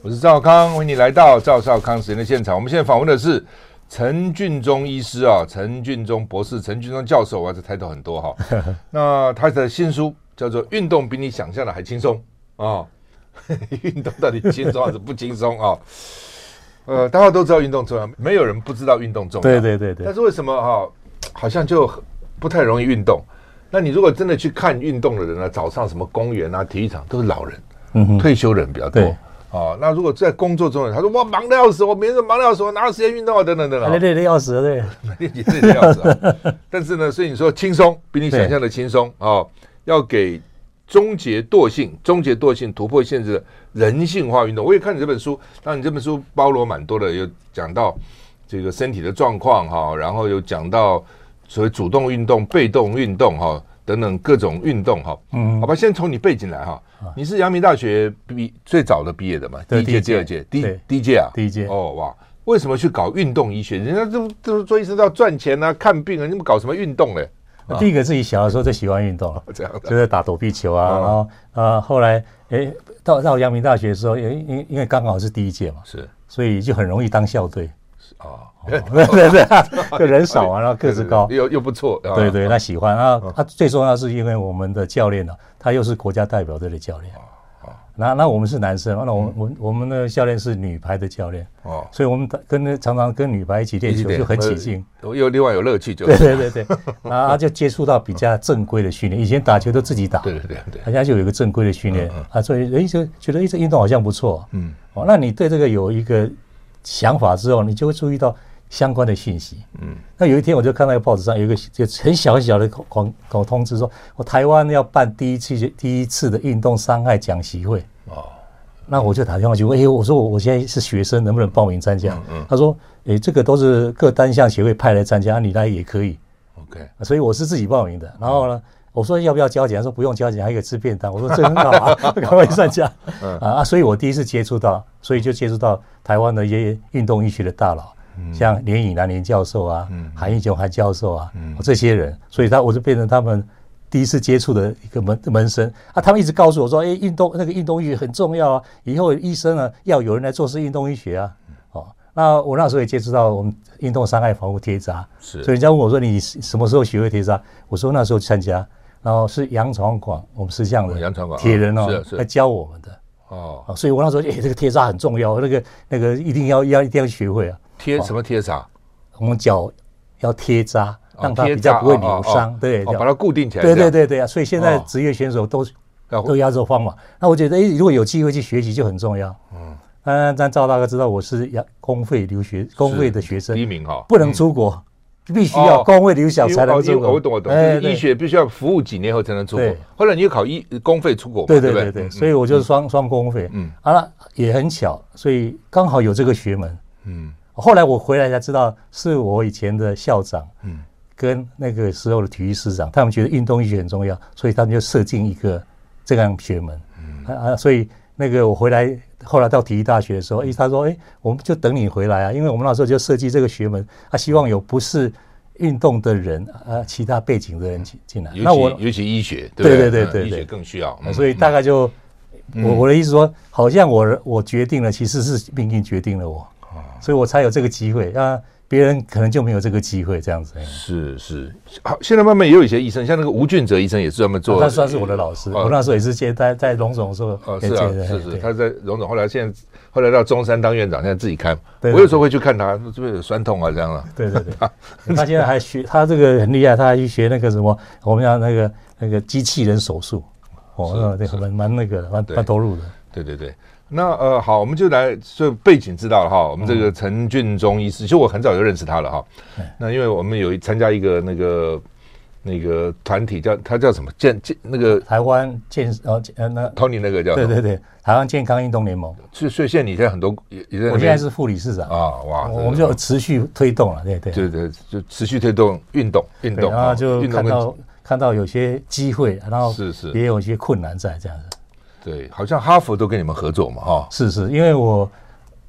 我是赵康，欢迎你来到赵少康时间的现场。我们现在访问的是陈俊忠医师啊，陈俊忠博士、陈俊忠教授啊，这抬头很多哈。那他的新书叫做《运动比你想象的还轻松》啊，运动到底轻松还是不轻松啊？呃，大家都知道运动重要，没有人不知道运动重要。对对对对。但是为什么哈，好像就不太容易运动？那你如果真的去看运动的人呢，早上什么公园啊、体育场都是老人，嗯，退休人比较多。哦，那如果在工作中，他说我忙得要死，我每天忙得要死，我哪有时间运动啊？等等等等，累累的要死，对，累累的要死。但是呢，所以你说轻松，比你想象的轻松啊！要给终结惰性、终结惰性、突破限制的人性化运动。我也看你这本书，那你这本书包罗蛮多的，有讲到这个身体的状况哈，然后有讲到所谓主动运动、被动运动哈。等等各种运动哈，嗯，好吧，先从你背景来哈，你是阳明大学毕最早的毕业的嘛？第一届、第二届、第第一届啊，第一届。哦哇，为什么去搞运动医学？人家都都做医生都要赚钱啊，看病啊，你们搞什么运动嘞？第一个自己小的时候就喜欢运动，这样就在打躲避球啊，然后啊后来哎到到阳明大学的时候，因因因为刚好是第一届嘛，是，所以就很容易当校队。哦，对对对，就人少啊，然后个子高，又又不错，对对，他喜欢。啊，他最重要是因为我们的教练呢，他又是国家代表队的教练，那那我们是男生，那我们我我们的教练是女排的教练，哦，所以我们跟常常跟女排一起练球就很起劲，又另外有乐趣，就对对对对，然后就接触到比较正规的训练，以前打球都自己打，对对对。对，人家就有一个正规的训练。啊，所以哎就觉得哎这运动好像不错，嗯，哦，那你对这个有一个。想法之后，你就会注意到相关的讯息。嗯，那有一天我就看到报纸上有一个就很小很小的广告通知，说我台湾要办第一次第一次的运动伤害讲习会。哦，那我就打电话去问，哎，我说我我现在是学生，能不能报名参加？嗯，他说，哎，这个都是各单项协会派来参加，你来也可以。OK，所以我是自己报名的。然后呢，我说要不要交钱？他说不用交钱，还可以吃便当。我说这很好啊，赶快参加。嗯啊，所以我第一次接触到，所以就接触到台湾的一些运动医学的大佬，像连颖南连教授啊，韩义雄韩教授啊，这些人，所以他我就变成他们第一次接触的一个门门生啊。他们一直告诉我说，哎，运动那个运动医学很重要啊，以后医生呢要有人来做是运动医学啊。哦，那我那时候也接触到我们运动伤害防护贴扎，是，所以人家问我说你什么时候学会贴扎？我说那时候参加。然后是杨传广，我们是这样的，杨传广铁人哦，来教我们的哦，所以我那时候哎，这个贴扎很重要，那个那个一定要要一定要学会啊。贴什么贴扎？我们脚要贴扎，让它比较不会扭伤，对，把它固定起来。对对对对啊！所以现在职业选手都都要这方法。那我觉得哎，如果有机会去学习就很重要。嗯，但但赵大哥知道我是要公费留学，公费的学生，第一名哈，不能出国。必须要公费留小才能出国。我懂我懂，就是医学必须要服务几年后才能出国。后来你又考医公费出国，对对对对，所以我就是双双公费。嗯，好了，也很巧，所以刚好有这个学门。嗯，后来我回来才知道，是我以前的校长，嗯，跟那个时候的体育师长，他们觉得运动医学很重要，所以他们就设定一个这样学门。嗯啊，所以那个我回来。后来到体育大学的时候，哎，他说：“哎，我们就等你回来啊，因为我们那时候就设计这个学门，他希望有不是运动的人啊，其他背景的人进进来。那我尤其医学，对对对对，医学更需要。所以大概就我我的意思说，好像我我决定了，其实是命运决定了我，所以我才有这个机会啊。”别人可能就没有这个机会这样子。是是，好，现在慢慢也有一些医生，像那个吴俊哲医生也是专门做。他算是我的老师，我那时候也是接在在荣总的时候。哦，是啊，是是，他在荣总，后来现在后来到中山当院长，现在自己开。我有时候会去看他，是不是有酸痛啊？这样了。对对对，他现在还学，他这个很厉害，他还去学那个什么，我们讲那个那个机器人手术。哦，对，蛮蛮那个，蛮蛮投入的。对对对。那呃好，我们就来就背景知道了哈。我们这个陈俊忠医师，其实我很早就认识他了哈。那因为我们有参加一个那个那个团体叫他叫什么？健健那个台湾健呃呃那 Tony 那个叫对对对台湾健康运动联盟，所以所以现在你现在很多也也在，我现在是副理事长。啊哇，我们就持续推动了，对对。对对，就持续推动运动运动，然后就看到看到有些机会，然后是是。也有一些困难在这样子，对，好像哈佛都跟你们合作嘛哈，是是，因为我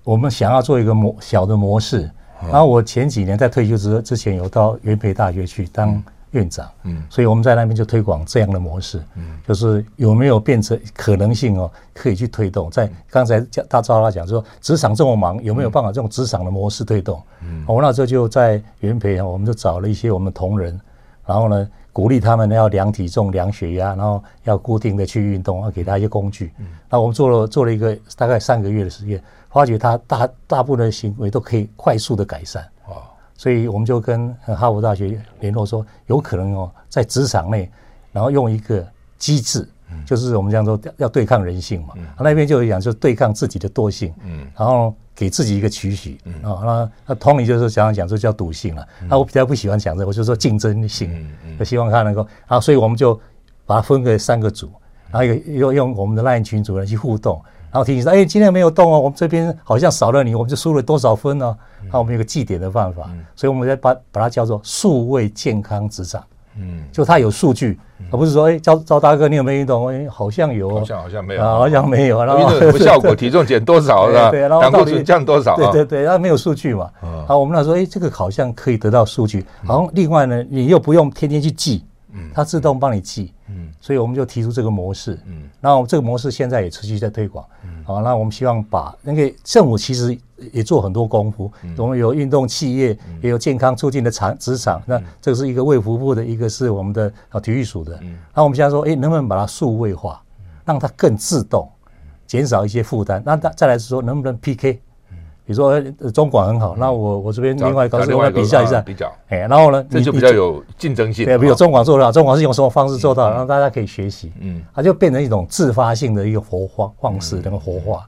我们想要做一个模小的模式，然后我前几年在退休之之前有到元培大学去当。院长，嗯，所以我们在那边就推广这样的模式，嗯，就是有没有变成可能性哦，可以去推动。在刚才大赵他讲说，职场这么忙，有没有办法这种职场的模式推动？嗯，我那时候就在元培啊，我们就找了一些我们同仁，然后呢，鼓励他们要量体重、量血压，然后要固定的去运动，要给他一些工具。嗯，那我们做了做了一个大概三个月的实验，发觉他大大部分的行为都可以快速的改善。所以我们就跟哈佛大学联络说，有可能哦，在职场内，然后用一个机制，就是我们这样说要对抗人性嘛。那边就有讲，就对抗自己的惰性，然后给自己一个期许啊。那那 Tony 就是想要讲，这叫赌性了。那我比较不喜欢讲这，我就说竞争性，就希望他能够啊。所以我们就把它分给三个组，然后又用我们的 LINE 群组来去互动。然后提醒说：“哎，今天没有动哦，我们这边好像少了你，我们就输了多少分呢？那我们有个计点的办法，所以我们再把把它叫做数位健康职场。嗯，就他有数据，而不是说，哎，赵赵大哥，你有没有运动？哎，好像有，好像好像没有，好像没有。然后什么效果？体重减多少是吧？对，然后胆固醇降多少？对对对，然后没有数据嘛。好，我们那时候，哎，这个好像可以得到数据。然后，另外呢，你又不用天天去记。”嗯，它自动帮你记，嗯，所以我们就提出这个模式，嗯，然后这个模式现在也持续在推广，嗯，好，那我们希望把那个政府其实也做很多功夫，我们有运动企业，也有健康促进的场职场，那这个是一个卫福部的，一个是我们的啊体育署的，嗯，那我们现在说，哎，能不能把它数位化，让它更自动，减少一些负担，那再再来是说，能不能 PK？比如说中广很好，那我我这边另外一个公司我来比较一下，比较，哎，然后呢，这就比较有竞争性。对，比如中广做得好，中广是用什么方式做到，让大家可以学习。嗯，它就变成一种自发性的一个活化方式，那个活化。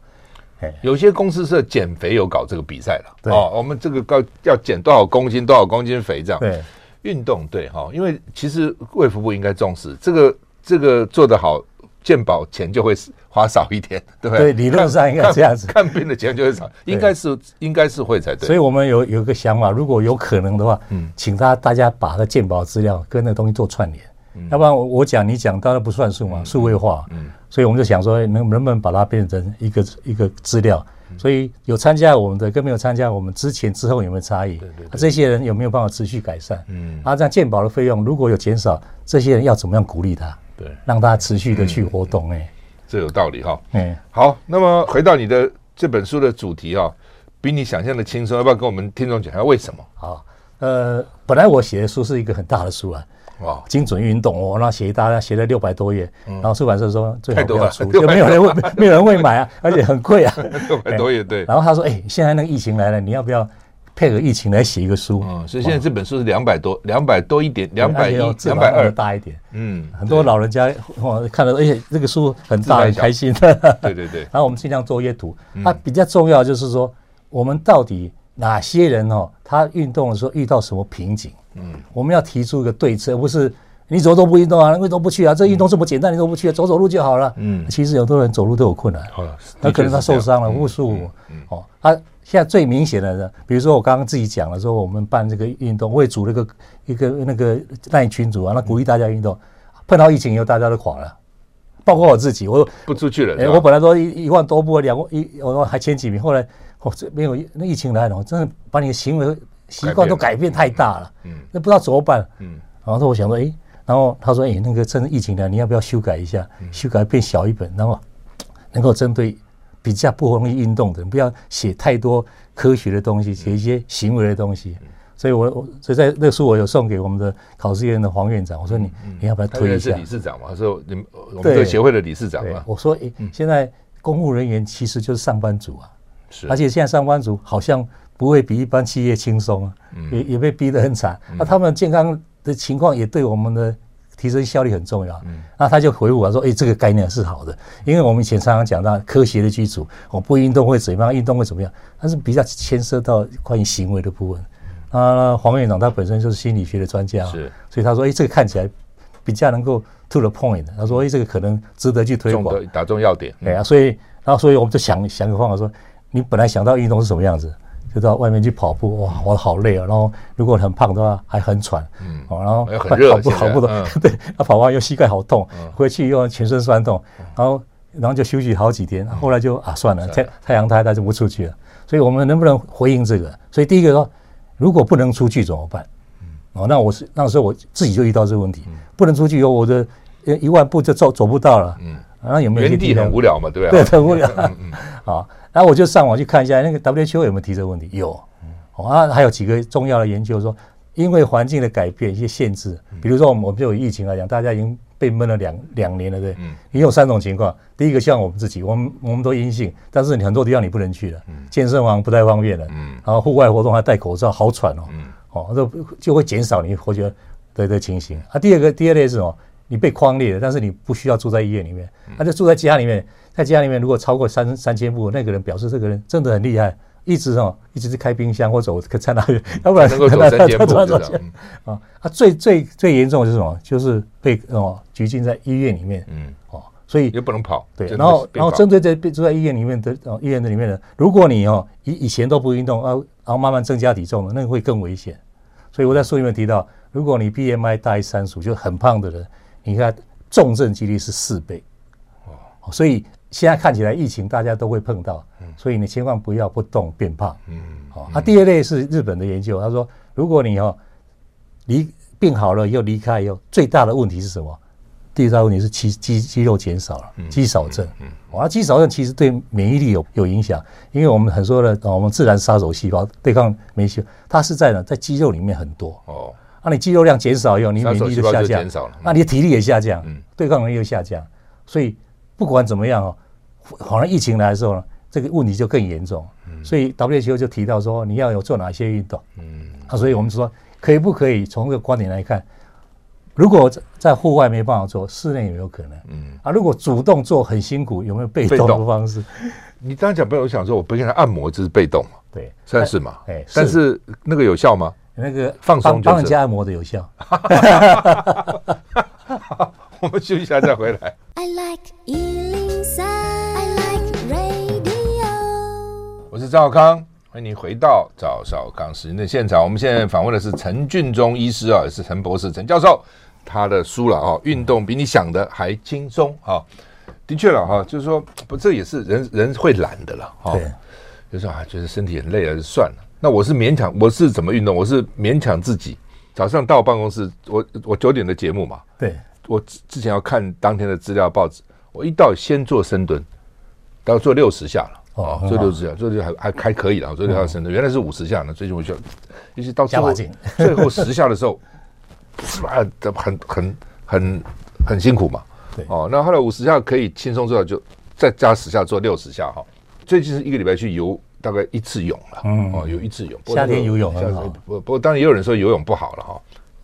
哎，有些公司是减肥有搞这个比赛了。哦，我们这个高要减多少公斤，多少公斤肥这样。对，运动对哈，因为其实卫福部应该重视这个，这个做得好。健保钱就会花少一点，对不对？对，理论上应该这样子，看 病的钱就会少，应该是应该是会才对。所以我们有有一个想法，如果有可能的话，嗯，请他大家把他健保资料跟那个东西做串联，要不然我我讲你讲当然不算数嘛，数位化，嗯，所以我们就想说，能能不能把它变成一个一个资料？所以有参加我们的跟没有参加我们之前之后有没有差异？对对，这些人有没有办法持续改善？嗯，啊，这样健保的费用如果有减少，这些人要怎么样鼓励他？对，让他持续的去活动，哎，这有道理哈。嗯，好，那么回到你的这本书的主题啊，比你想象的轻松，要不要跟我们听众讲一下为什么？好，呃，本来我写的书是一个很大的书啊，哇，精准运动哦，那写一大家写了六百多页，然后出版社说最好不要出，就没有人会没有人会买啊，而且很贵啊，六百多页对。然后他说，哎，现在那个疫情来了，你要不要？配合疫情来写一个书，嗯，所以现在这本书是两百多，两百多一点，两百一，两百二。大一点，嗯，很多老人家哇看了，而且这个书很大，很开心，对对对。然后我们尽量做阅读，它比较重要就是说，我们到底哪些人哦，他运动的时候遇到什么瓶颈？嗯，我们要提出一个对策，不是你走都不运动啊，为什么不去啊？这运动这么简单，你都不去，走走路就好了。嗯，其实有很多人走路都有困难，好了，那可能他受伤了，不舒服，哦，他。现在最明显的是，比如说我刚刚自己讲了，说我们办这个运动，我也组了个一个那个那群组啊，那鼓励大家运动。碰到疫情以后，大家都垮了，包括我自己，我不出去了。哎，我本来说一一万多步，两万一，我还前几名，后来哦，这没有那疫情来了，我真的把你的行为习惯都改变太大了。嗯，那不知道怎么办。嗯，然后说我想说，哎，然后他说，哎，那个趁着疫情呢，你要不要修改一下？修改变小一本，然后能够针对。比较不容易运动的人，不要写太多科学的东西，写一些行为的东西。所以我我所以在那个书我有送给我们的考试院的黄院长，我说你你要不要推一下？是理事长嘛，他说你们我们这个协会的理事长嘛。我说诶，现在公务人员其实就是上班族啊，是，而且现在上班族好像不会比一般企业轻松啊，也也被逼得很惨。那他们健康的情况也对我们的。提升效率很重要。嗯，那他就回复我说：“哎，这个概念是好的，因为我们以前常常讲到科学的基础，我不运动会怎么样，运动会怎么样，但是比较牵涉到关于行为的部分。啊，黄院长他本身就是心理学的专家，是，所以他说，哎，这个看起来比较能够 to the point。他说，哎，这个可能值得去推广，打中要点。对啊，所以，然后，所以我们就想想个方法，说，你本来想到运动是什么样子，就到外面去跑步，哇，我好累啊。然后，如果很胖的话，还很喘，嗯，然后很热，跑步跑步的，对，他跑完又膝盖好痛，回去又全身酸痛，然后，然后就休息好几天，后来就啊，算了，太太阳太大就不出去了。所以我们能不能回应这个？所以第一个说，如果不能出去怎么办？哦，那我是那时候我自己就遇到这个问题，不能出去以后，我的一万步就走走不到了。嗯，那有没有？原地很无聊嘛，对吧？对，很无聊。嗯啊，然后我就上网去看一下那个 WHO 有没有提这个问题？有。哦，啊，还有几个重要的研究说，因为环境的改变，一些限制，比如说我们我们就有疫情来讲，大家已经。被闷了两两年了，对，嗯，你有三种情况。第一个像我们自己，我们我们都阴性，但是你很多地方你不能去了，嗯，健身房不太方便了，嗯，然后户外活动还戴口罩，好喘哦，嗯，哦，就就会减少你活觉的的情形。啊，第二个第二类是什么？你被框列了，但是你不需要住在医院里面，他就住在家里面，在家里面如果超过三三千步，那个人表示这个人真的很厉害。一直哦，一直是开冰箱或走在那里，要不然能够走三千步啊。啊，最最最严重的是什么？就是被哦拘禁在医院里面。嗯，哦，所以也不能跑。对，然后然后针对在被住在医院里面的哦医院的里面的，如果你哦以以前都不运动啊，然后慢慢增加体重了，那个会更危险。所以我在书里面提到，如果你 BMI 大于三十五就很胖的人，你看重症几率是四倍。哦，所以。现在看起来疫情大家都会碰到，所以你千万不要不动变胖。嗯，好。啊，第二类是日本的研究，他说，如果你哦离病好了又离开以后，最大的问题是什么？第一大问题是肌肌肌肉减少了，肌少症。嗯，啊，肌少症其实对免疫力有有影响，因为我们很多的我们自然杀手细胞对抗免疫细胞，它是在呢在肌肉里面很多。哦，啊，你肌肉量减少以后，你免疫力就下降，那你的体力也下降，对抗能力又下降，所以。不管怎么样哦，好像疫情来的时候呢，这个问题就更严重。所以 WHO 就提到说，你要有做哪些运动。嗯，啊，所以我们说，可以不可以从这个观点来看，如果在户外没办法做，室内有没有可能？嗯，啊，如果主动做很辛苦，有没有被动的方式？你刚才讲被动，我想说，我不给他按摩，这是被动嘛？对，算是嘛？哎，但是那个有效吗？那个放松，帮人家按摩的有效。我们休息一下再回来。I like 我是赵少康，欢迎您回到赵少康时间的现场。我们现在访问的是陈俊忠医师啊，也是陈博士、陈教授，他的书了啊，运动比你想的还轻松啊。的确了哈，就是说不，这也是人人会懒的了哈。对，就是啊，觉得身体很累了，就算了。那我是勉强，我是怎么运动？我是勉强自己，早上到办公室，我我九点的节目嘛，对。我之前要看当天的资料报纸，我一到先做深蹲，大概做六十下了，哦，做六十下，做就还还还可以了，做六十下深蹲，原来是五十下呢，最近我就，尤其到最后最后十下的时候，啊，很很很很辛苦嘛，对，哦，那后来五十下可以轻松做到，就再加十下做六十下哈。最近是一个礼拜去游大概一次泳了，嗯，哦，有一次泳，夏天游泳很好，不不过当然也有人说游泳不好了哈，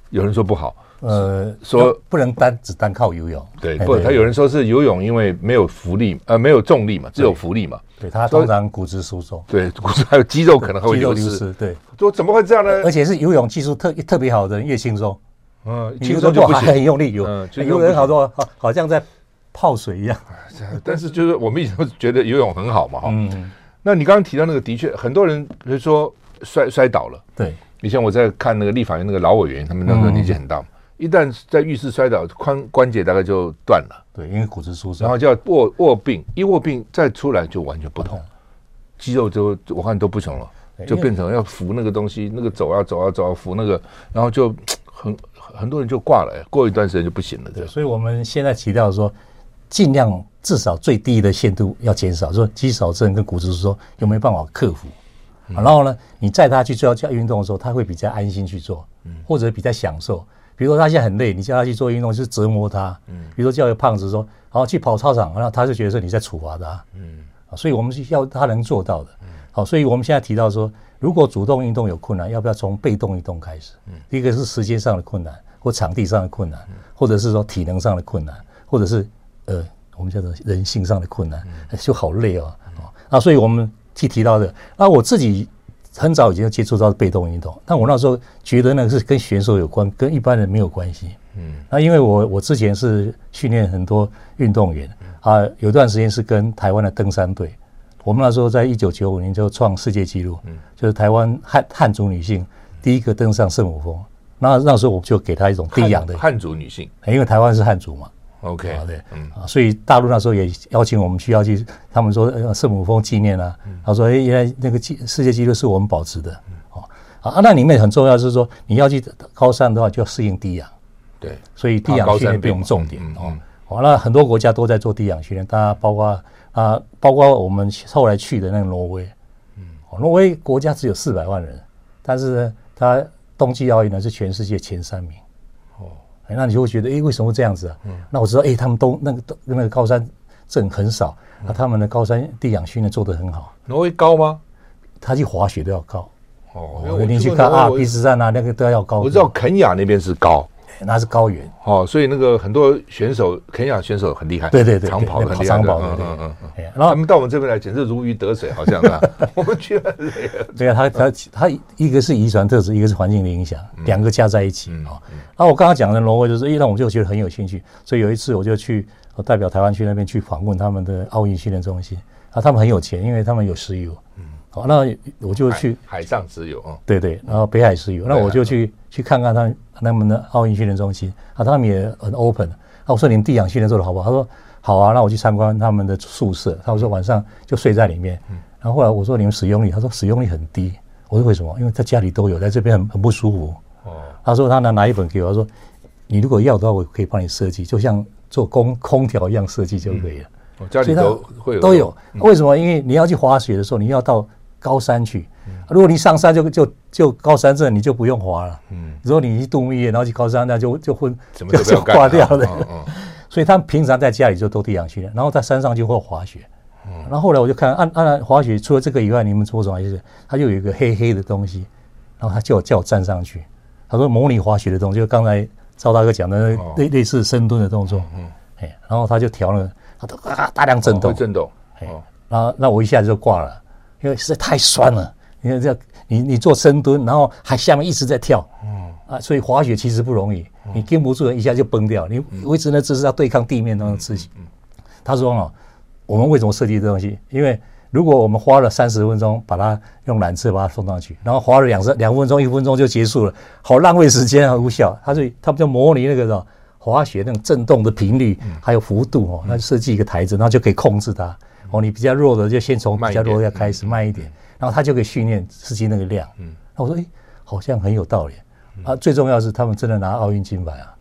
有人说不好。呃，说不能单只单靠游泳，对，不，他有人说是游泳，因为没有浮力，呃，没有重力嘛，只有浮力嘛，对，他通常骨质疏松，对，骨质还有肌肉可能会 流失，对，说怎么会这样呢？而且是游泳技术特特别好的人越轻松，嗯，轻松就还很用力游，游人好多好好像在泡水一样，但是就是我们以前觉得游泳很好嘛，哈，嗯，那你刚刚提到那个，的确很多人比如说摔摔倒了，对，以前我在看那个立法院那个老委员，他们那个年纪很大。一旦在浴室摔倒，髋关节大概就断了。对，因为骨质疏松，然后叫卧卧病，一卧病再出来就完全不同，肌肉就我看都不行了，就变成要扶那个东西，那个走啊走啊走啊扶那个，然后就很很多人就挂了，过一段时间就不行了。对，所以我们现在提到说，尽量至少最低的限度要减少，说肌少症跟骨质疏松有没有办法克服？然后呢，你载他去做做运动的时候，他会比较安心去做，或者比较享受。比如说他现在很累，你叫他去做运动就是折磨他。嗯，比如说叫一个胖子说，好去跑操场，然后他就觉得说你在处罚他。嗯，所以我们是要他能做到的。好，所以我们现在提到说，如果主动运动有困难，要不要从被动运动开始？嗯，一个是时间上的困难，或场地上的困难，或者是说体能上的困难，或者是呃我们叫做人性上的困难，就好累哦。啊，所以我们去提到的，那我自己很早已经接触到被动运动，但我那时候觉得那个是跟选手有关，跟一般人没有关系。嗯，那因为我我之前是训练很多运动员啊，有段时间是跟台湾的登山队，我们那时候在一九九五年就创世界纪录，嗯，就是台湾汉汉族女性第一个登上圣母峰。那那时候我就给她一种低氧的汉族女性，因为台湾是汉族嘛。OK，好的，嗯。啊，所以大陆那时候也邀请我们去要去，他们说圣母峰纪念啊，他说哎，原来那个纪世界纪录是我们保持的，哦。啊，那里面很重要是说你要去高山的话就要适应低氧，对，所以低氧训练变成重点哦。好，那很多国家都在做低氧训练，大家包括啊，包括我们后来去的那个挪威，嗯，挪威国家只有四百万人，但是呢，它冬季奥运呢是全世界前三名。哎，那你就会觉得，哎，为什么会这样子啊？嗯，那我知道，哎，他们都那个都那个高山症很少，那他们的高山地氧训练做得很好。挪威高吗？他去滑雪都要高。哦，我你去看阿尔卑斯山啊，那个都要高。我知道肯亚那边是高。那是高原。哦，所以那个很多选手，肯亚选手很厉害，对对对，长跑很厉害，长跑，嗯嗯嗯，然后他们到我们这边来，简直如鱼得水，好像啊，我们去了，对啊，他他他一个是遗传特质，一个是环境的影响，两个加在一起啊。然后我刚刚讲的挪威，就是，哎，那我就觉得很有兴趣，所以有一次我就去，我代表台湾去那边去访问他们的奥运训练中心，啊，他们很有钱，因为他们有石油，嗯，好，那我就去海上石油啊，对对，然后北海石油，那我就去去看看他。他们的奥运训练中心啊，他们也很 open。那我说你们地氧训练做的好不好？他说好啊，那我去参观他们的宿舍。他说晚上就睡在里面。然后后来我说你们使用率，他说使用率很低。我说为什么？因为他家里都有，在这边很很不舒服。哦。他说他拿拿一本给我，他说你如果要的话，我可以帮你设计，就像做空空调一样设计就可以了。哦，家里都会有都有。为什么？因为你要去滑雪的时候，你要到高山去。如果你上山就就就高山症，你就不用滑了。嗯，如果你去度蜜月，然后去高山，那就就昏就就挂掉了。所以他们平常在家里就都地氧训练，然后在山上就会滑雪。嗯，然后后来我就看按按滑雪，除了这个以外，你们做什么？就是他就有一个黑黑的东西，然后他叫我叫我站上去，他说模拟滑雪的动作，就刚才赵大哥讲的类类似深蹲的动作。嗯，哎，然后他就调了，他都啊大量震动，震动。哎，然后那我一下子就挂了，因为实在太酸了。你看这样，你你做深蹲，然后还下面一直在跳，嗯啊，所以滑雪其实不容易，你跟不住，一下就崩掉。你维持那姿势要对抗地面那种刺激。他说哦，我们为什么设计这东西？因为如果我们花了三十分钟把它用缆车把它送上去，然后花了两三两分钟、一分钟就结束了，好浪费时间啊，无效。他就他们就模拟那个什么滑雪那种震动的频率还有幅度哦，那就设计一个台子，然后就可以控制它。哦，你比较弱的就先从比较弱要开始慢一点。然后他就可以训练司机那个量，嗯，那我说，哎，好像很有道理，啊，最重要是他们真的拿奥运金牌啊，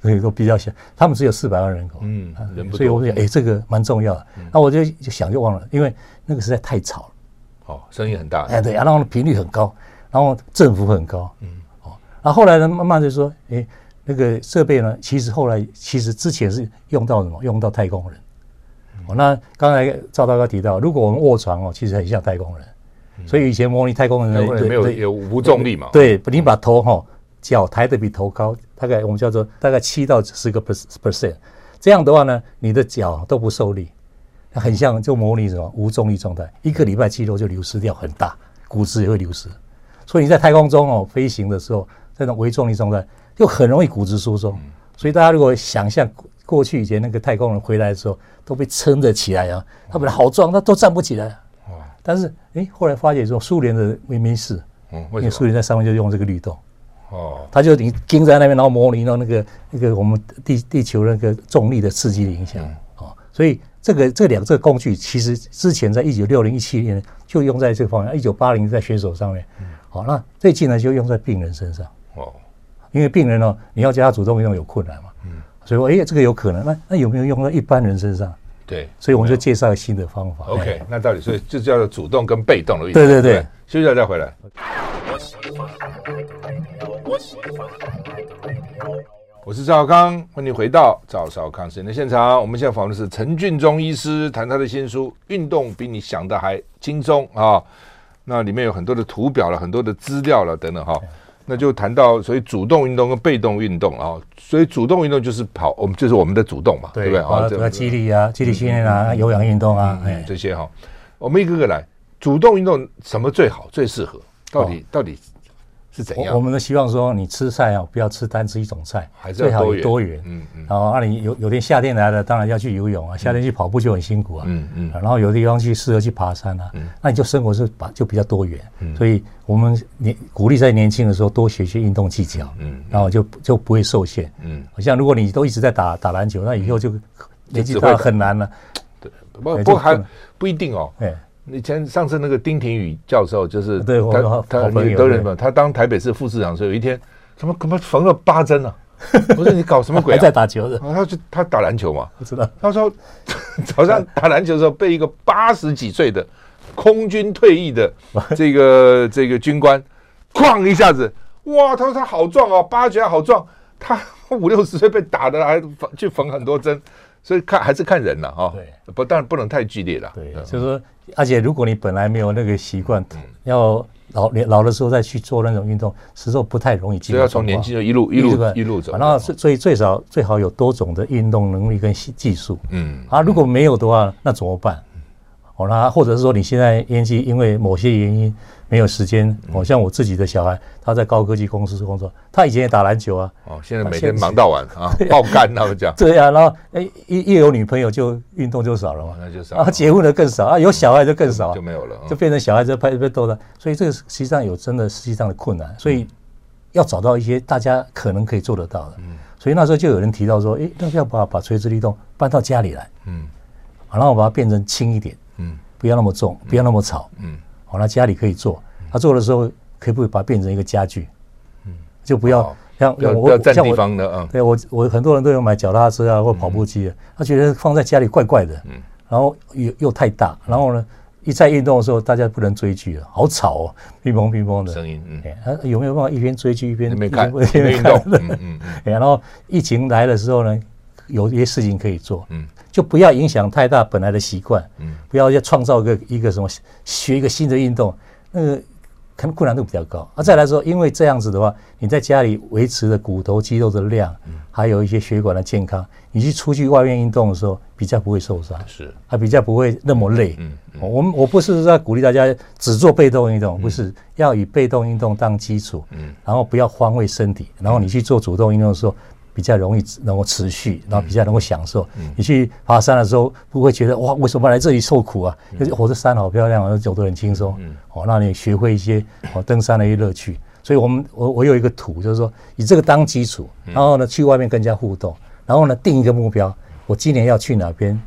所以都比较小，他们只有四百万人口，嗯，所以我就想，哎，这个蛮重要的，那我就就想就忘了，因为那个实在太吵了，哦，声音很大，哎，对，然后频率很高，然后振幅很高，嗯，哦，然后后来呢，慢慢就说，哎，那个设备呢，其实后来其实之前是用到什么？用到太空人，哦，那刚才赵大哥提到，如果我们卧床哦，其实很像太空人。所以以前模拟太空人的没有有无重力嘛？对，你把头哈脚抬得比头高，大概我们叫做大概七到十个 percent，这样的话呢，你的脚都不受力，很像就模拟什么无重力状态，一个礼拜肌肉就流失掉很大，骨质也会流失。所以你在太空中哦飞行的时候，这种微重力状态又很容易骨质疏松。所以大家如果想象过去以前那个太空人回来的时候都被撑着起来啊，他本来好壮，他都站不起来。但是，哎，后来发现说，苏联的没没事，嗯，因为苏联在上面就用这个律动，哦，他就你盯在那边，然后模拟到那个那个我们地地球那个重力的刺激的影响，哦，所以这个这两个工具其实之前在一九六零一七年就用在这个方面，一九八零在选手上面，好，那最近呢就用在病人身上，哦，因为病人呢你要叫他主动运动有困难嘛，嗯，所以说，哎，这个有可能，那那有没有用在一般人身上？对，所以我们就介绍新的方法。OK，那到底所以就叫做主动跟被动的意思。对对对，休息一下再回来。我是赵少康，欢迎回到赵少康时间的现场。我们现在访问的是陈俊忠医师，谈他的新书《运动比你想的还轻松》啊。那里面有很多的图表了，很多的资料了，等等哈。那就谈到，所以主动运动跟被动运动啊，所以主动运动就是跑，我们就是我们的主动嘛，对，对不对？啊，这个肌力啊，肌力训练啊，有氧运动啊，哎，这些哈，我们一个个来。主动运动什么最好，最适合？到底、哦、到底。是怎样？我，我们的希望说，你吃菜啊，不要吃单吃一种菜，最好有多元。嗯嗯。然后，那你有有天夏天来了，当然要去游泳啊，夏天去跑步就很辛苦啊。嗯嗯。然后有的地方去适合去爬山啊，嗯，那你就生活是把就比较多元。嗯。所以我们年鼓励在年轻的时候多学学运动技巧，嗯，然后就就不会受限。嗯。好像如果你都一直在打打篮球，那以后就年纪大了很难了。对，不不还不一定哦。哎。以前上次那个丁廷宇教授，就是他他你都认？他当台北市副市长的时候，有一天怎么怎么缝了八针呢？我说你搞什么鬼？还在打球的？他就他打篮球嘛，我知道。他说 早上打篮球的时候，被一个八十几岁的空军退役的 这个这个军官，哐一下子，哇！他说他好壮哦，八九好壮，他五六十岁被打的还去缝很多针。所以看还是看人了哈，对，不，当然不能太剧烈了。对，就是说，而且如果你本来没有那个习惯，要老年老的时候再去做那种运动，实在不太容易。所以要从年轻就一路一路一路走。然后所以最少最好有多种的运动能力跟技术。嗯。啊，如果没有的话，那怎么办？哦，那或者是说你现在年纪因为某些原因。没有时间，哦，像我自己的小孩，他在高科技公司工作，他以前也打篮球啊，哦，现在每天忙到晚 啊，爆肝他们讲，对啊，然后哎，一一有女朋友就运动就少了嘛，那就少，然后结婚的更少啊，有小孩就更少，就没有了，就变成小孩子拍被逗的，所以这个实际上有真的实际上的困难，所以要找到一些大家可能可以做得到的，嗯，所以那时候就有人提到说，哎，那要把把垂直律动搬到家里来，嗯，然后把它变成轻一点，嗯，不要那么重，不要那么吵，嗯，好，那家里可以做。他做的时候，可以不可以把它变成一个家具？嗯，就不要像我要占地方的啊。对我，我很多人都有买脚踏车啊，或跑步机的，他觉得放在家里怪怪的。嗯，然后又又太大，然后呢，一在运动的时候，大家不能追剧了，好吵哦，乒乓乒乓的声音。嗯，他有没有办法一边追剧一边没看一边运动？嗯嗯。然后疫情来的时候呢，有一些事情可以做。嗯，就不要影响太大本来的习惯。嗯，不要要创造一个一个什么学一个新的运动，那个。可能困难度比较高啊！再来说，因为这样子的话，你在家里维持的骨头肌肉的量，还有一些血管的健康，你去出去外面运动的时候，比较不会受伤，是，还比较不会那么累。嗯，我们我不是在鼓励大家只做被动运动，不是要以被动运动当基础，嗯，然后不要荒废身体，然后你去做主动运动的时候。比较容易能够持续，然后比较能够享受。你去爬山的时候，不会觉得哇，为什么来这里受苦啊？就是我这山好漂亮啊，走得很轻松。哦，让你学会一些哦登山的一些乐趣。所以我们我我有一个图，就是说以这个当基础，然后呢去外面跟人家互动，然后呢定一个目标，我今年要去哪边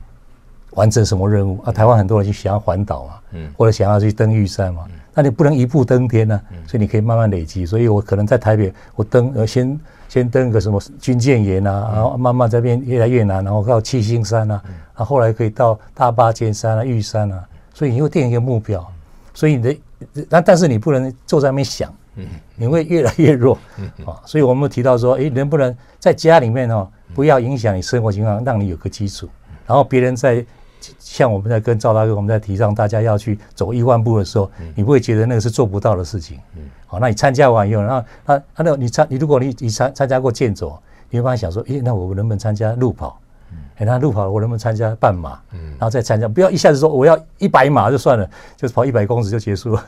完成什么任务？啊？台湾很多人就想要环岛啊，或者想要去登玉山嘛，那你不能一步登天呢，所以你可以慢慢累积。所以我可能在台北，我登呃先。先登个什么军舰岩啊，然后慢慢这边越来越难，然后到七星山啊，然后后来可以到大霸尖山啊、玉山啊，所以你会定一个目标，所以你的但但是你不能坐在那边想，你会越来越弱。啊。所以我们提到说，哎，能不能在家里面哦，不要影响你生活情况，让你有个基础，然后别人在。像我们在跟赵大哥，我们在提倡大家要去走一万步的时候，你不会觉得那个是做不到的事情。好，那你参加完以后，然后他他那你参你如果你你参参加过健走，你会发现想说，诶，那我能不能参加路跑？诶，那路跑我能不能参加半马？嗯然后再参加，不要一下子说我要一百码就算了，就是跑一百公尺就结束了，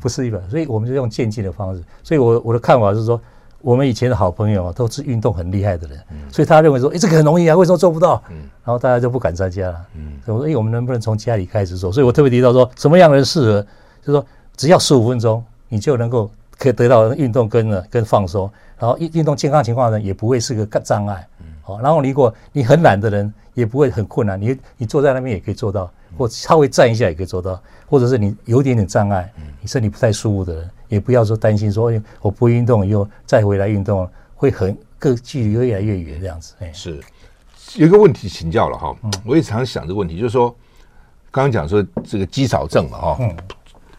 不是一百，所以我们就用渐进的方式。所以我我的看法是说。我们以前的好朋友都是运动很厉害的人，所以他认为说，哎，这个很容易啊，为什么做不到？然后大家就不敢参加了。所以我说，哎，我们能不能从家里开始做？所以我特别提到说，什么样的人适合？就是说，只要十五分钟，你就能够可以得到运动跟呢跟放松，然后运运动健康情况呢也不会是个障碍。好，然后如果你很懒的人，也不会很困难，你你坐在那边也可以做到，或稍微站一下也可以做到，或者是你有点点障碍，你身体不太舒服的人。也不要说担心说，我不运动以后再回来运动，会很个距离越来越远这样子。哎，是有一个问题请教了哈，我也常想这个问题，就是说，刚刚讲说这个肌少症嘛哈，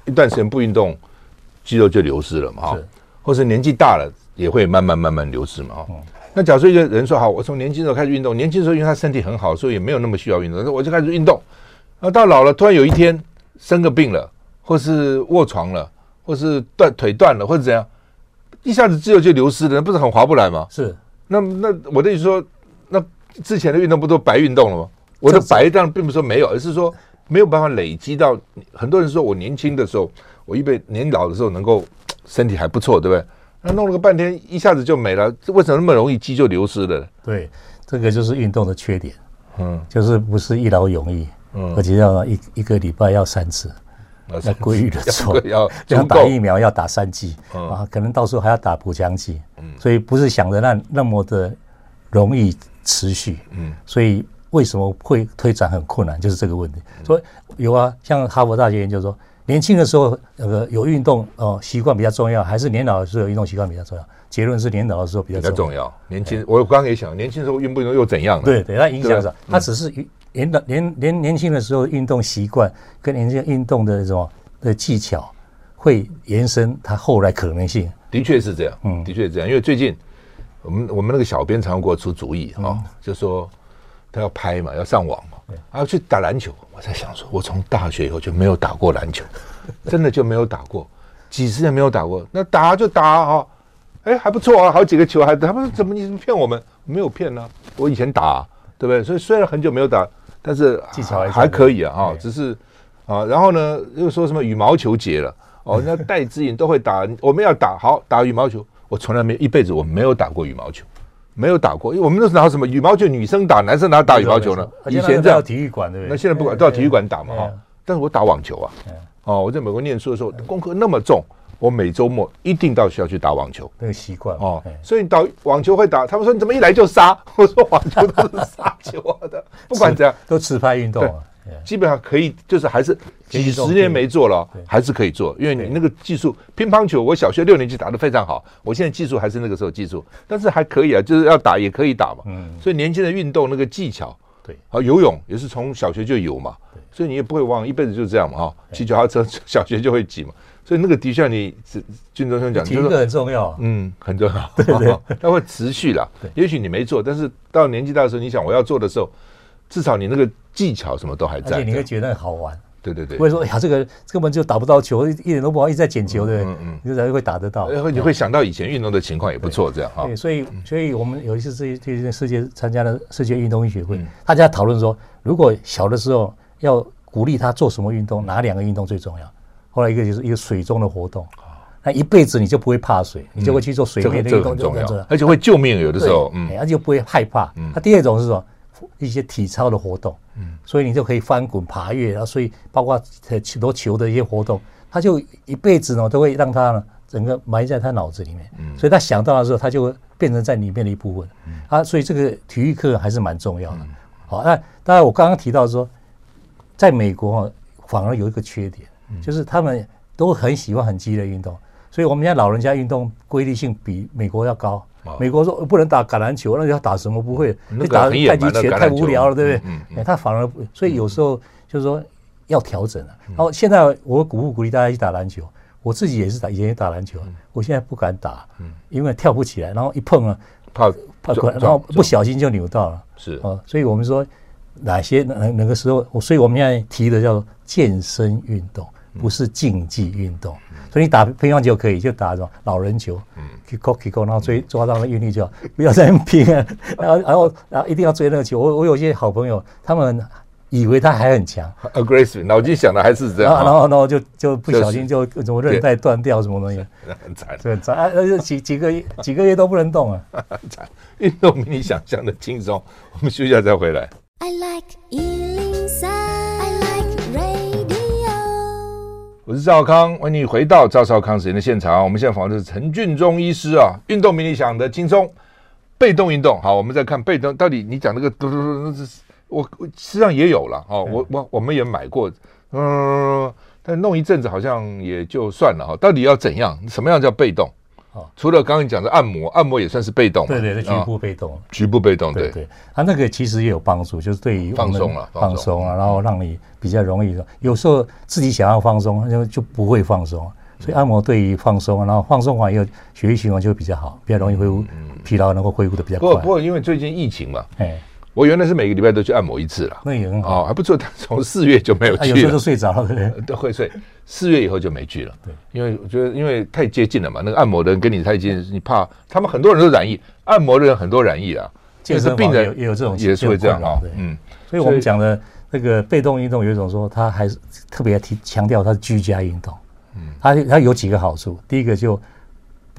一段时间不运动，肌肉就流失了嘛哈，或是年纪大了也会慢慢慢慢流失嘛哈。那假如说一个人说好，我从年轻时候开始运动，年轻时候因为他身体很好，所以也没有那么需要运动，那我就开始运动，然后到老了突然有一天生个病了，或是卧床了。或是断腿断了，或者怎样，一下子肌肉就流失了，那不是很划不来吗？是。那那我的意思说，那之前的运动不都白运动了吗？我的白当然并不是说没有，而是说没有办法累积到。很多人说我年轻的时候，我预备年老的时候能够身体还不错，对不对？那弄了个半天，一下子就没了，为什么那么容易肌就流失了？对，这个就是运动的缺点。嗯，就是不是一劳永逸，嗯，而且要一一个礼拜要三次，要规律的做，要要打疫苗要打三剂，啊，可能到时候还要打补强剂，嗯，所以不是想着那那么的容易持续，嗯，所以为什么会推展很困难，就是这个问题。所以有啊，像哈佛大学研究说。年轻的时候，那个有运动哦习惯比较重要，还是年老的时候有运动习惯比较重要？结论是年老的时候比较重要。重要。年轻，我刚刚也想，年轻的时候运不运动又怎样呢？对对，它影响上，它只是年老年年年轻的时候运动习惯跟年轻运动的这种的技巧会延伸他后来可能性。的确是这样，嗯，的确是这样。因为最近我们我们那个小编常给我出主意啊，就说他要拍嘛，要上网嘛。还要去打篮球，我在想说，我从大学以后就没有打过篮球，真的就没有打过，几十年没有打过。那打就打啊，哎，还不错啊，好几个球还他们怎么你骗我们？没有骗呢，我以前打，对不对？所以虽然很久没有打，但是技巧还可以啊，哈，只是啊，然后呢又说什么羽毛球节了，哦，那戴资颖都会打，我们要打好打羽毛球，我从来没一辈子我没有打过羽毛球。没有打过，因为我们那是拿什么羽毛球，女生打，男生哪打羽毛球呢？以前在体育馆对不对？那现在不管都要体育馆打嘛哈。但是我打网球啊，哦，我在美国念书的时候，功课那么重，我每周末一定到学校去打网球。那个习惯哦，所以你打网球会打，他们说你怎么一来就杀？我说网球都是杀球的，不管怎样都持拍运动啊。基本上可以，就是还是几十年没做了，还是可以做，因为你那个技术，乒乓球我小学六年级打得非常好，我现在技术还是那个时候技术，但是还可以啊，就是要打也可以打嘛。嗯，所以年轻的运动那个技巧，对，啊，游泳也是从小学就有嘛，所以你也不会忘，一辈子就是这样嘛哈。骑脚踏车 小学就会骑嘛，所以那个的确你军中兄讲，体育很重要，嗯，很重要，对对，它会持续啦。也许你没做，但是到年纪大的时候，你想我要做的时候。至少你那个技巧什么都还在，而且你会觉得好玩。对对对，不会说哎呀，这个根本就打不到球，一点都不好，一直在捡球，对不对？嗯嗯，你才会打得到。然后你会想到以前运动的情况也不错，这样哈。对，所以所以我们有一次这这世界参加了世界运动医学会，大家讨论说，如果小的时候要鼓励他做什么运动，哪两个运动最重要？后来一个就是一个水中的活动，那一辈子你就不会怕水，你就会去做水面的运动，重要，而且会救命，有的时候，嗯，而且不会害怕。那第二种是什么？一些体操的活动，嗯，所以你就可以翻滚、爬跃，然后所以包括很多球的一些活动，他就一辈子呢都会让他呢整个埋在他脑子里面，嗯，所以他想到的时候，他就会变成在里面的一部分，嗯，啊，所以这个体育课还是蛮重要的。好，那当然我刚刚提到说，在美国反而有一个缺点，就是他们都很喜欢很激烈运动，所以我们家老人家运动规律性比美国要高。美国说不能打橄榄球，那要打什么？不会，你打太极拳太无聊了，对不对？他反而，所以有时候就是说要调整了。然后现在我鼓不鼓励大家去打篮球？我自己也是打，以前也打篮球，我现在不敢打，因为跳不起来，然后一碰啊，怕怕，然后不小心就扭到了。是啊，所以我们说哪些哪哪个时候，所以我们现在提的叫做健身运动，不是竞技运动。所以你打乒乓球可以，就打这种老人球，嗯，kick off kick off，然后追抓到那韵律就好，不要再拼啊，然后然后然后一定要追那个球。我我有些好朋友，他们以为他还很强，aggressive，脑筋想的还是这样，然后然后就就不小心就什么韧带断掉什么东西，很惨，很惨啊！而且几几个月几个月都不能动啊，很惨。运动比你想象的轻松，我们休息一下再回来。I like 我是赵康，欢迎你回到赵少康时间的现场。我们现在访问的是陈俊忠医师啊。运动比你想的轻松，被动运动好。我们再看被动，到底你讲那个嘟嘟嘟，那是我实际上也有了哦。我我我们也买过，嗯，但弄一阵子好像也就算了哈。到底要怎样？什么样叫被动？除了刚刚你讲的按摩，按摩也算是被动。对对对，局部被动，局部被动，对对。它那个其实也有帮助，就是对于放松了，放松啊，然后让你比较容易。有时候自己想要放松，就就不会放松。所以按摩对于放松，然后放松完以后，血液循环就会比较好，比较容易恢复疲劳，能够恢复的比较快。不过不过，因为最近疫情嘛，哎。我原来是每个礼拜都去按摩一次了，那也很好，还不错。但从四月就没有去了，有时候都睡着了，对？都会睡。四月以后就没去了，对，因为我觉得因为太接近了嘛，那个按摩的人跟你太接近，你怕他们很多人都染疫，按摩的人很多染疫啊，健身病人也有这种，也是会这样啊。嗯，所以我们讲的那个被动运动有一种说，他还是特别提强调它是居家运动。嗯，它它有几个好处，第一个就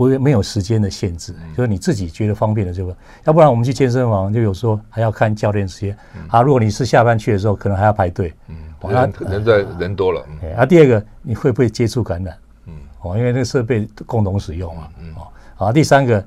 不会没有时间的限制，就是你自己觉得方便的就，要不然我们去健身房就有时候还要看教练时间。啊，如果你是下班去的时候，可能还要排队。嗯，人人在人多了。啊，第二个你会不会接触感染？嗯，哦，因为那个设备共同使用嘛。嗯，哦，啊，第三个。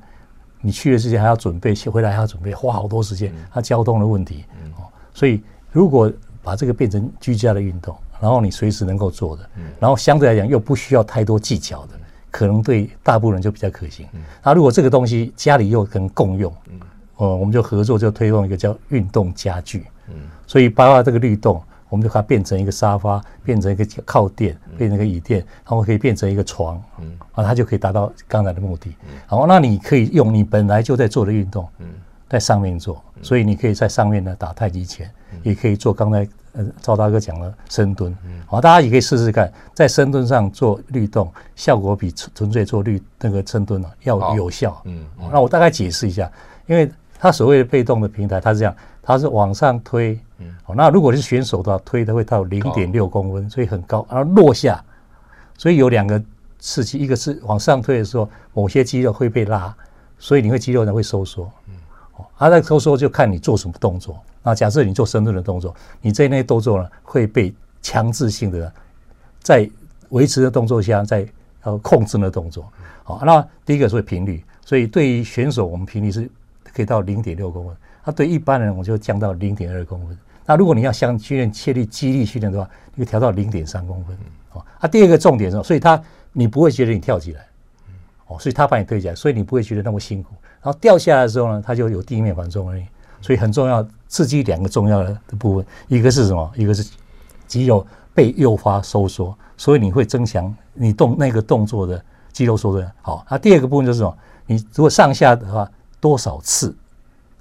你去的时间还要准备，回来还要准备，花好多时间。它交通的问题，哦，所以如果把这个变成居家的运动，然后你随时能够做的，然后相对来讲又不需要太多技巧的，可能对大部分人就比较可行。那如果这个东西家里又可能共用，哦，我们就合作就推动一个叫运动家具。所以包括这个律动。我们就把它变成一个沙发，变成一个靠垫，变成一个椅垫，然后可以变成一个床，嗯，啊，它就可以达到刚才的目的。好，那你可以用你本来就在做的运动，嗯，在上面做，所以你可以在上面呢打太极拳，也可以做刚才呃赵大哥讲的深蹲，好，大家也可以试试看，在深蹲上做律动，效果比纯纯粹做律那个深蹲啊要有效。嗯，那我大概解释一下，因为它所谓的被动的平台，它是这样，它是往上推。好，那如果是选手的话，推的会到零点六公分，所以很高，然后落下，所以有两个刺激，一个是往上推的时候，某些肌肉会被拉，所以你会肌肉呢会收缩。嗯，哦，它在收缩就看你做什么动作。那假设你做深蹲的动作，你这类动作呢会被强制性的在维持的动作下，在呃控制的动作。好，那第一个是频率，所以对于选手，我们频率是可以到零点六公分。它对一般人，我就降到零点二公分。那如果你要想训练切力肌力训练的话，你就调到零点三公分。哦，啊，第二个重点是，所以它你不会觉得你跳起来，哦，所以它把你推起来，所以你不会觉得那么辛苦。然后掉下来的时候呢，它就有地面反作用力，所以很重要，刺激两个重要的部分，一个是什么？一个是肌肉被诱发收缩，所以你会增强你动那个动作的肌肉收缩。好，那第二个部分就是什么？你如果上下的话，多少次？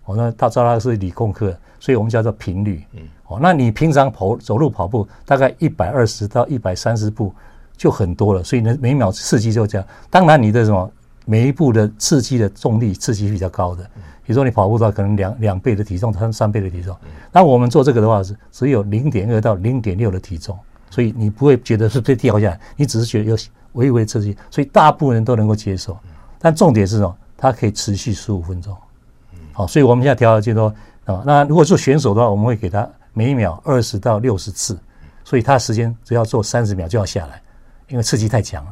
我说他知道他是理工科，所以我们叫做频率。嗯，哦，那你平常跑走路跑步，大概一百二十到一百三十步就很多了，所以呢，每秒刺激就这样。当然，你的什么每一步的刺激的重力刺激比较高的，比如说你跑步的话，可能两两倍的体重，三三倍的体重。那我们做这个的话是只有零点二到零点六的体重，所以你不会觉得是被掉下来，你只是觉得有微微刺激，所以大部分人都能够接受。但重点是什么？它可以持续十五分钟。好，所以我们现在调的就是说啊，那如果做选手的话，我们会给他每一秒二十到六十次，所以他时间只要做三十秒就要下来，因为刺激太强了。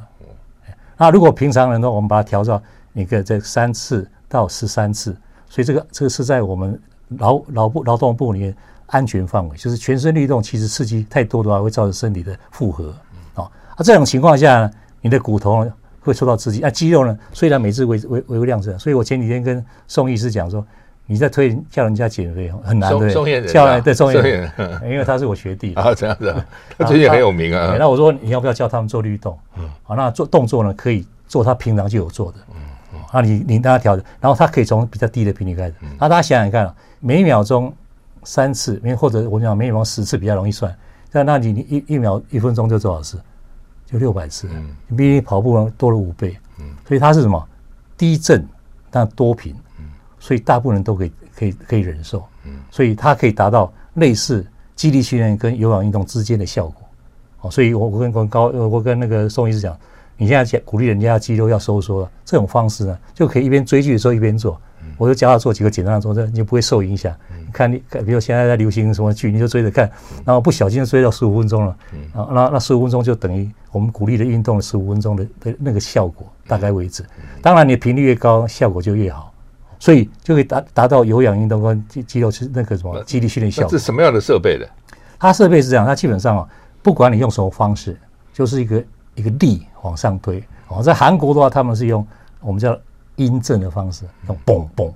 那如果平常人呢，我们把它调到一个这三次到十三次，所以这个这个是在我们劳劳部劳动部里面安全范围，就是全身律动，其实刺激太多的话会造成身体的负荷。啊，啊这种情况下呢，你的骨头呢，会受到刺激，那、啊、肌肉呢？虽然每次微微微量是，所以我前几天跟宋医师讲说，你在推叫人家减肥很难的，叫来对宋燕人，因为他是我学弟啊，这样子，他最近很有名啊。那我说你要不要叫他们做律动？嗯，好，那做动作呢，可以做他平常就有做的，嗯嗯，那你你让他调整，然后他可以从比较低的频率开始，那大家想想看，每秒钟三次，或者我讲每秒钟十次比较容易算，在那你你一一秒一分钟就多少次？就六百次，嗯。比你跑步多了五倍，嗯。所以它是什么？低震但多频，所以大部分人都可以可以可以忍受，嗯。所以它可以达到类似肌力训练跟有氧运动之间的效果。哦，所以我我跟跟高我跟那个宋医师讲，你现在鼓励人家肌肉要收缩，这种方式呢，就可以一边追剧的时候一边做。我就教他做几个简单的动作，你就不会受影响。你看，你比如现在在流行什么剧，你就追着看，然后不小心就追到十五分钟了，啊，那那十五分钟就等于我们鼓励的运动的十五分钟的的那个效果大概为止。当然，你的频率越高，效果就越好，所以就可以达达到有氧运动跟肌肌肉是那个什么肌力训练效果。这是什么样的设备的？它设备是这样，它基本上啊，不管你用什么方式，就是一个一个力往上推。哦，在韩国的话，他们是用我们叫。音震的方式，用嘣嘣，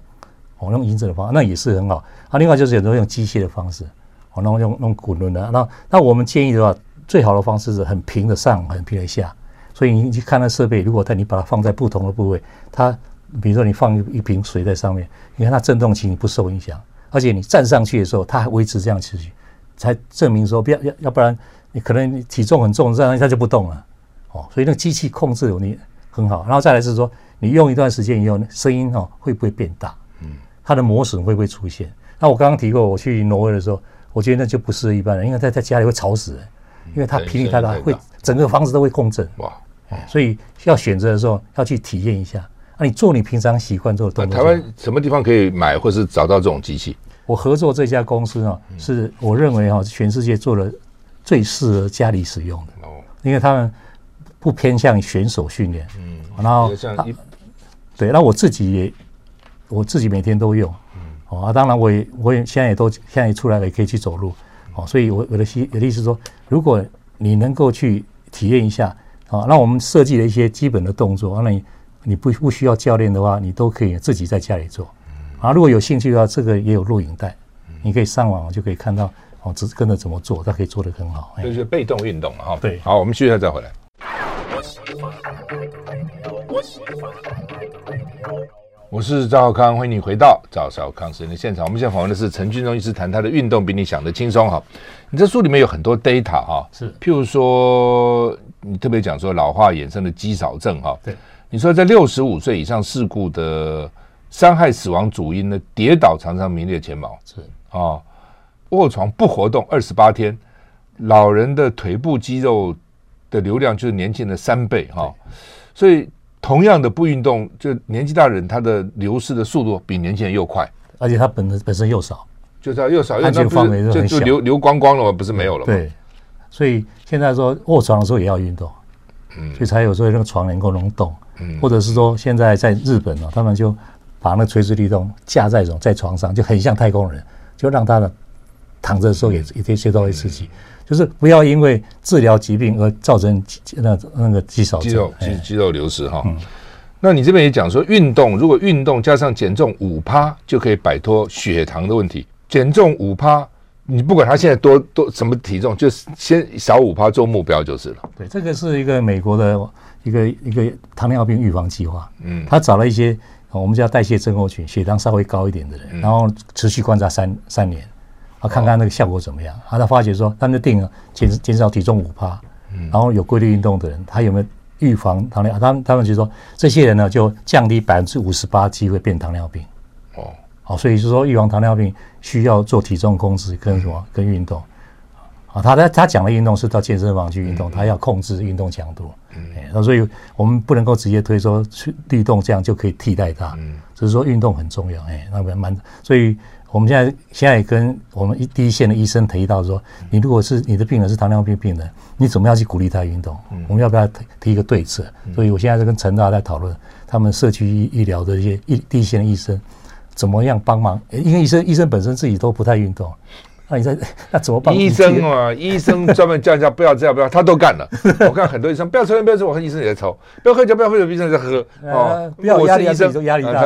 哦，用音震的方式，那也是很好。啊，另外就是有时候用机械的方式，哦，然后用用滚轮的。那那我们建议的话，最好的方式是很平的上，很平的下。所以你去看那设备，如果它你把它放在不同的部位，它比如说你放一一瓶水在上面，你看它震动其实不受影响，而且你站上去的时候，它还维持这样持续，才证明说不要要要不然你可能你体重很重，这样它就不动了。哦，所以那个机器控制你很好。然后再来是说。你用一段时间以后，声音哦会不会变大？嗯，它的磨损会不会出现？那我刚刚提过，我去挪威的时候，我觉得那就不是一般人，因为他在家里会吵死人，因为它频率太大，会整个房子都会共振。哇！所以要选择的时候要去体验一下。那你做你平常习惯做的动作。台湾什么地方可以买或是找到这种机器？我合作这家公司呢，是我认为哈，全世界做的最适合家里使用的。哦，因为他们不偏向选手训练。嗯，然后对，那我自己也我自己每天都用。嗯，哦啊，当然我也我也现在也都现在出来了，也可以去走路。哦，所以我我的意我的意思说，如果你能够去体验一下，啊，那我们设计了一些基本的动作，那你。你不不需要教练的话，你都可以自己在家里做。啊，如果有兴趣的话，这个也有录影带，你可以上网就可以看到哦，只是跟着怎么做，它可以做得很好。就是被动运动哈。对，好，我们休息一下再回来。我是赵少康，欢迎你回到赵少康时间的现场。我们现在访问的是陈俊忠医师，谈他的运动比你想的轻松哈。你这书里面有很多 data 哈，是，譬如说你特别讲说老化衍生的肌少症哈。对。你说在六十五岁以上事故的伤害死亡主因呢？跌倒常常名列前茅。是啊，卧床不活动二十八天，老人的腿部肌肉的流量就是年轻人的三倍哈。所以同样的不运动，就年纪大人他的流失的速度比年轻人又快，而且他本身本身又少，就是又少，又那范围就就流流光光了吗？不是没有了吗？对，所以现在说卧床的时候也要运动，嗯，所以才有说那个床能够能动。或者是说，现在在日本呢，他们就把那垂直律动架在这种在床上，就很像太空人，就让他的躺着的时候也也可以受到一刺激，就是不要因为治疗疾病而造成那那个肌少症、肌肉肌肌肉流失哈。那你这边也讲说，运动如果运动加上减重五趴，就可以摆脱血糖的问题。减重五趴。你不管他现在多多什么体重，就是先少五趴做目标就是了。对，这个是一个美国的一个一个糖尿病预防计划。嗯，他找了一些我们叫代谢症候群、血糖稍微高一点的人，嗯、然后持续观察三三年，啊，看看那个效果怎么样。啊，他发觉说，他们就定了减减少体重五趴，嗯，然后有规律运动的人，他有没有预防糖尿？他们他们就说，这些人呢就降低百分之五十八机会变糖尿病。哦。好，所以就是说预防糖尿病需要做体重控制跟什么跟运动，啊，他他他讲的运动是到健身房去运动，他要控制运动强度，嗯，那所以我们不能够直接推说去律动这样就可以替代它，嗯，只是说运动很重要，哎，那蛮蛮，所以我们现在现在也跟我们一第一线的医生提到说，你如果是你的病人是糖尿病病人，你怎么样去鼓励他运动？我们要不要提提一个对策？所以我现在是跟陈大在讨论，他们社区医医疗的一些一第一线的医生。怎么样帮忙？因为医生医生本身自己都不太运动，那你在 那怎么办？医生啊，医生专门叫人家不要这样，不要，他都干了。我看很多医生不要抽烟，不要抽，我看医生也在抽。不要喝酒，不要喝酒，医生在喝。哦，不要压力，医生压力大。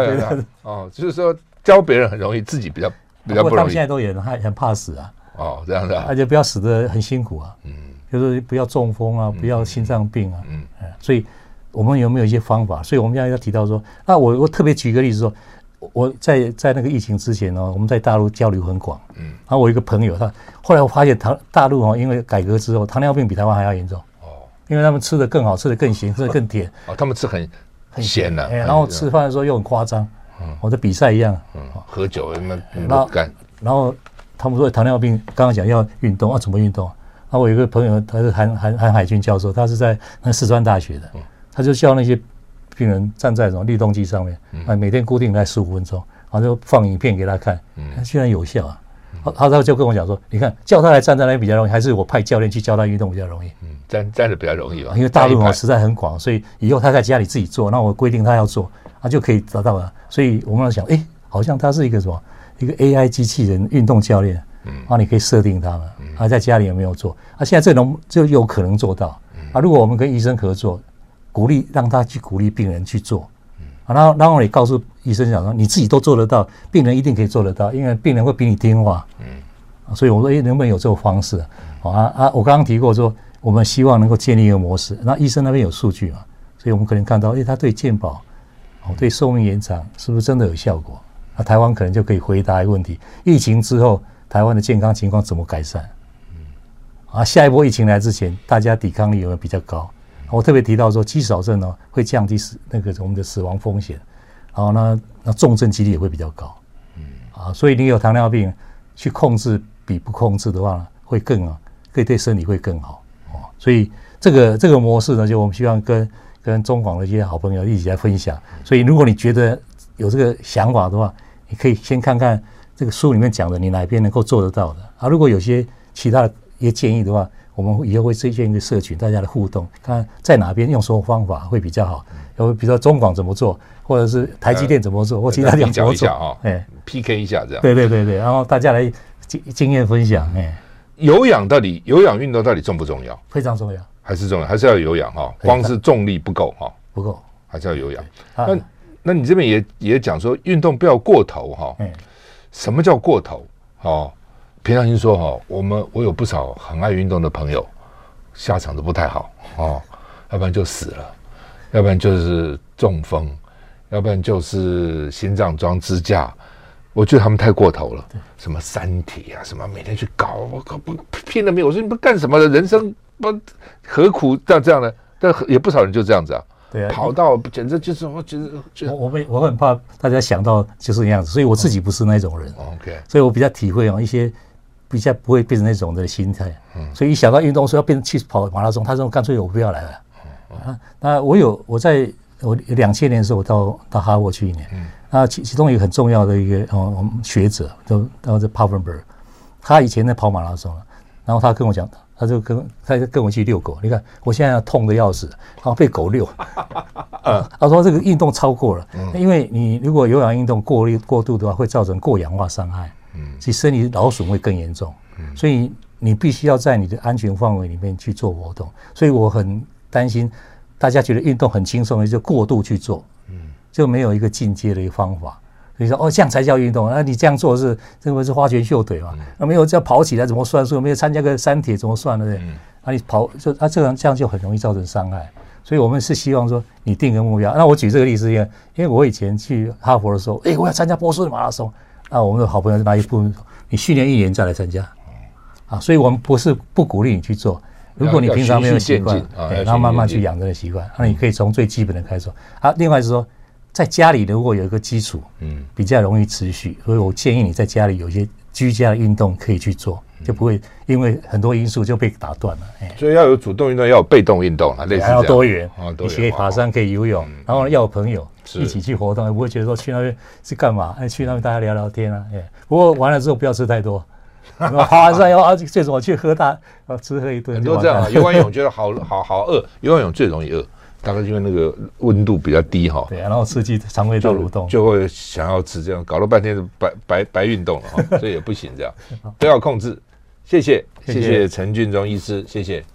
哦，就是说教别人很容易，自己比较比较不容易。他们现在都也很很怕死啊。哦，这样的，而且不要死得很辛苦啊。嗯，就是不要中风啊，不要心脏病啊。嗯，所以我们有没有一些方法？所以我们现在要提到说，那我我特别举个例子说。我在在那个疫情之前呢，我们在大陆交流很广。嗯，然后我一个朋友，他后来我发现，糖大陆哦，因为改革之后，糖尿病比台湾还要严重。哦，因为他们吃的更好，吃的更咸，吃的更甜。哦，他们吃很很咸的。然后吃饭的时候又很夸张。嗯，我的比赛一样。嗯，喝酒什么那么干。然后他们说糖尿病，刚刚讲要运动啊，怎么运动？然后我有一个朋友，他是韩韩韩海军教授，他是在那四川大学的，他就教那些。病人站在什么律动机上面，啊，每天固定在十五分钟，然后就放影片给他看，他居然有效啊！他他就跟我讲说，你看叫他来站在那边比较容易，还是我派教练去教他运动比较容易？嗯，站站着比较容易吧？因为大陆啊实在很广，所以以后他在家里自己做，那我规定他要做，他就可以得到了。所以我们要想，哎，好像他是一个什么一个 AI 机器人运动教练，嗯，啊，你可以设定他们，他在家里有没有做？啊，现在这种就有可能做到。啊，如果我们跟医生合作。鼓励让他去鼓励病人去做，然后然后你告诉医生讲说，你自己都做得到，病人一定可以做得到，因为病人会比你听话。嗯，所以我说，哎，能不能有这种方式？啊啊，我刚刚提过说，我们希望能够建立一个模式。那医生那边有数据嘛？所以我们可能看到，哎，他对健保，哦，对寿命延长是不是真的有效果？那台湾可能就可以回答一个问题：疫情之后，台湾的健康情况怎么改善？嗯，啊，下一波疫情来之前，大家抵抗力有没有比较高？我特别提到说，肌少症呢会降低死那个我们的死亡风险，然后呢，那重症几率也会比较高。嗯，啊，所以你有糖尿病，去控制比不控制的话会更啊，可以对身体会更好哦。所以这个这个模式呢，就我们希望跟跟中广的一些好朋友一起来分享。所以如果你觉得有这个想法的话，你可以先看看这个书里面讲的，你哪边能够做得到的啊？如果有些其他的一些建议的话，我们以后会推荐一个社群，大家的互动，看在哪边用什么方法会比较好。有比如说中广怎么做，或者是台积电怎么做，或其他地方怎么做啊？哎，PK 一下这样。对对对对，然后大家来经经验分享。哎，有氧到底有氧运动到底重不重要？非常重要，还是重要，还是要有氧哈？光是重力不够哈，不够，还是要有氧。那那你这边也也讲说，运动不要过头哈。嗯。什么叫过头？哦，平常心说哈，我们我有不少很爱运动的朋友，下场都不太好哦，要不然就死了。要不然就是中风，要不然就是心脏装支架。我觉得他们太过头了，什么三体啊，什么每天去搞，我靠不拼了命！我说你们干什么的？人生不何苦这样这样呢？但也不少人就这样子啊，对啊，跑到简直就是我觉得，我我我很怕大家想到就是那样子，所以我自己不是那种人。OK，所以我比较体会啊，一些比较不会变成那种的心态。嗯，所以一想到运动说要变成去跑马拉松，他说干脆我不要来了。啊，那我有我在我两千年的时候，我到到哈佛去一年，嗯，那其其中一个很重要的一个哦，我们学者都都是 Pavenberg，他以前在跑马拉松，然后他跟我讲，他就跟他就跟我去遛狗，你看我现在痛得要死，然后被狗遛，嗯，他说这个运动超过了，因为你如果有氧运动过力过度的话，会造成过氧化伤害，嗯，其实身体劳损会更严重，嗯，所以你必须要在你的安全范围里面去做活动，所以我很。担心大家觉得运动很轻松，就过度去做，嗯，就没有一个进阶的一个方法。所以说哦，这样才叫运动。那你这样做是认为是花拳绣腿嘛？那没有这样跑起来怎么算数？没有参加个三铁怎么算呢？对，那你跑就啊，这样这样就很容易造成伤害。所以我们是希望说你定个目标。那我举这个例子，因为因为我以前去哈佛的时候，哎，我要参加波士顿马拉松。那我们的好朋友就拿一部分，你训练一年再来参加，啊，所以我们不是不鼓励你去做。如果你平常没有习惯，然后慢慢去养这个习惯，那你可以从最基本的开始。啊，另外是说，在家里如果有一个基础，嗯，比较容易持续，所以我建议你在家里有一些居家的运动可以去做，就不会因为很多因素就被打断了。所以要有主动运动，要有被动运动啊，类似这样。还要多元，你可以爬山，可以游泳，然后要有朋友一起去活动，也不会觉得说去那边是干嘛？哎，去那边大家聊聊天啊。哎，不过完了之后不要吃太多。爬完山要啊，最终去喝大，吃喝一顿。很多这样，游完泳觉得好好好饿，游完泳最容易饿，大概因为那个温度比较低哈。对，然后刺激肠胃道蠕动，就会想要吃这样，搞了半天是白白白运动了哈，所以也不行这样，都要控制。谢谢谢谢陈俊忠医师，谢谢。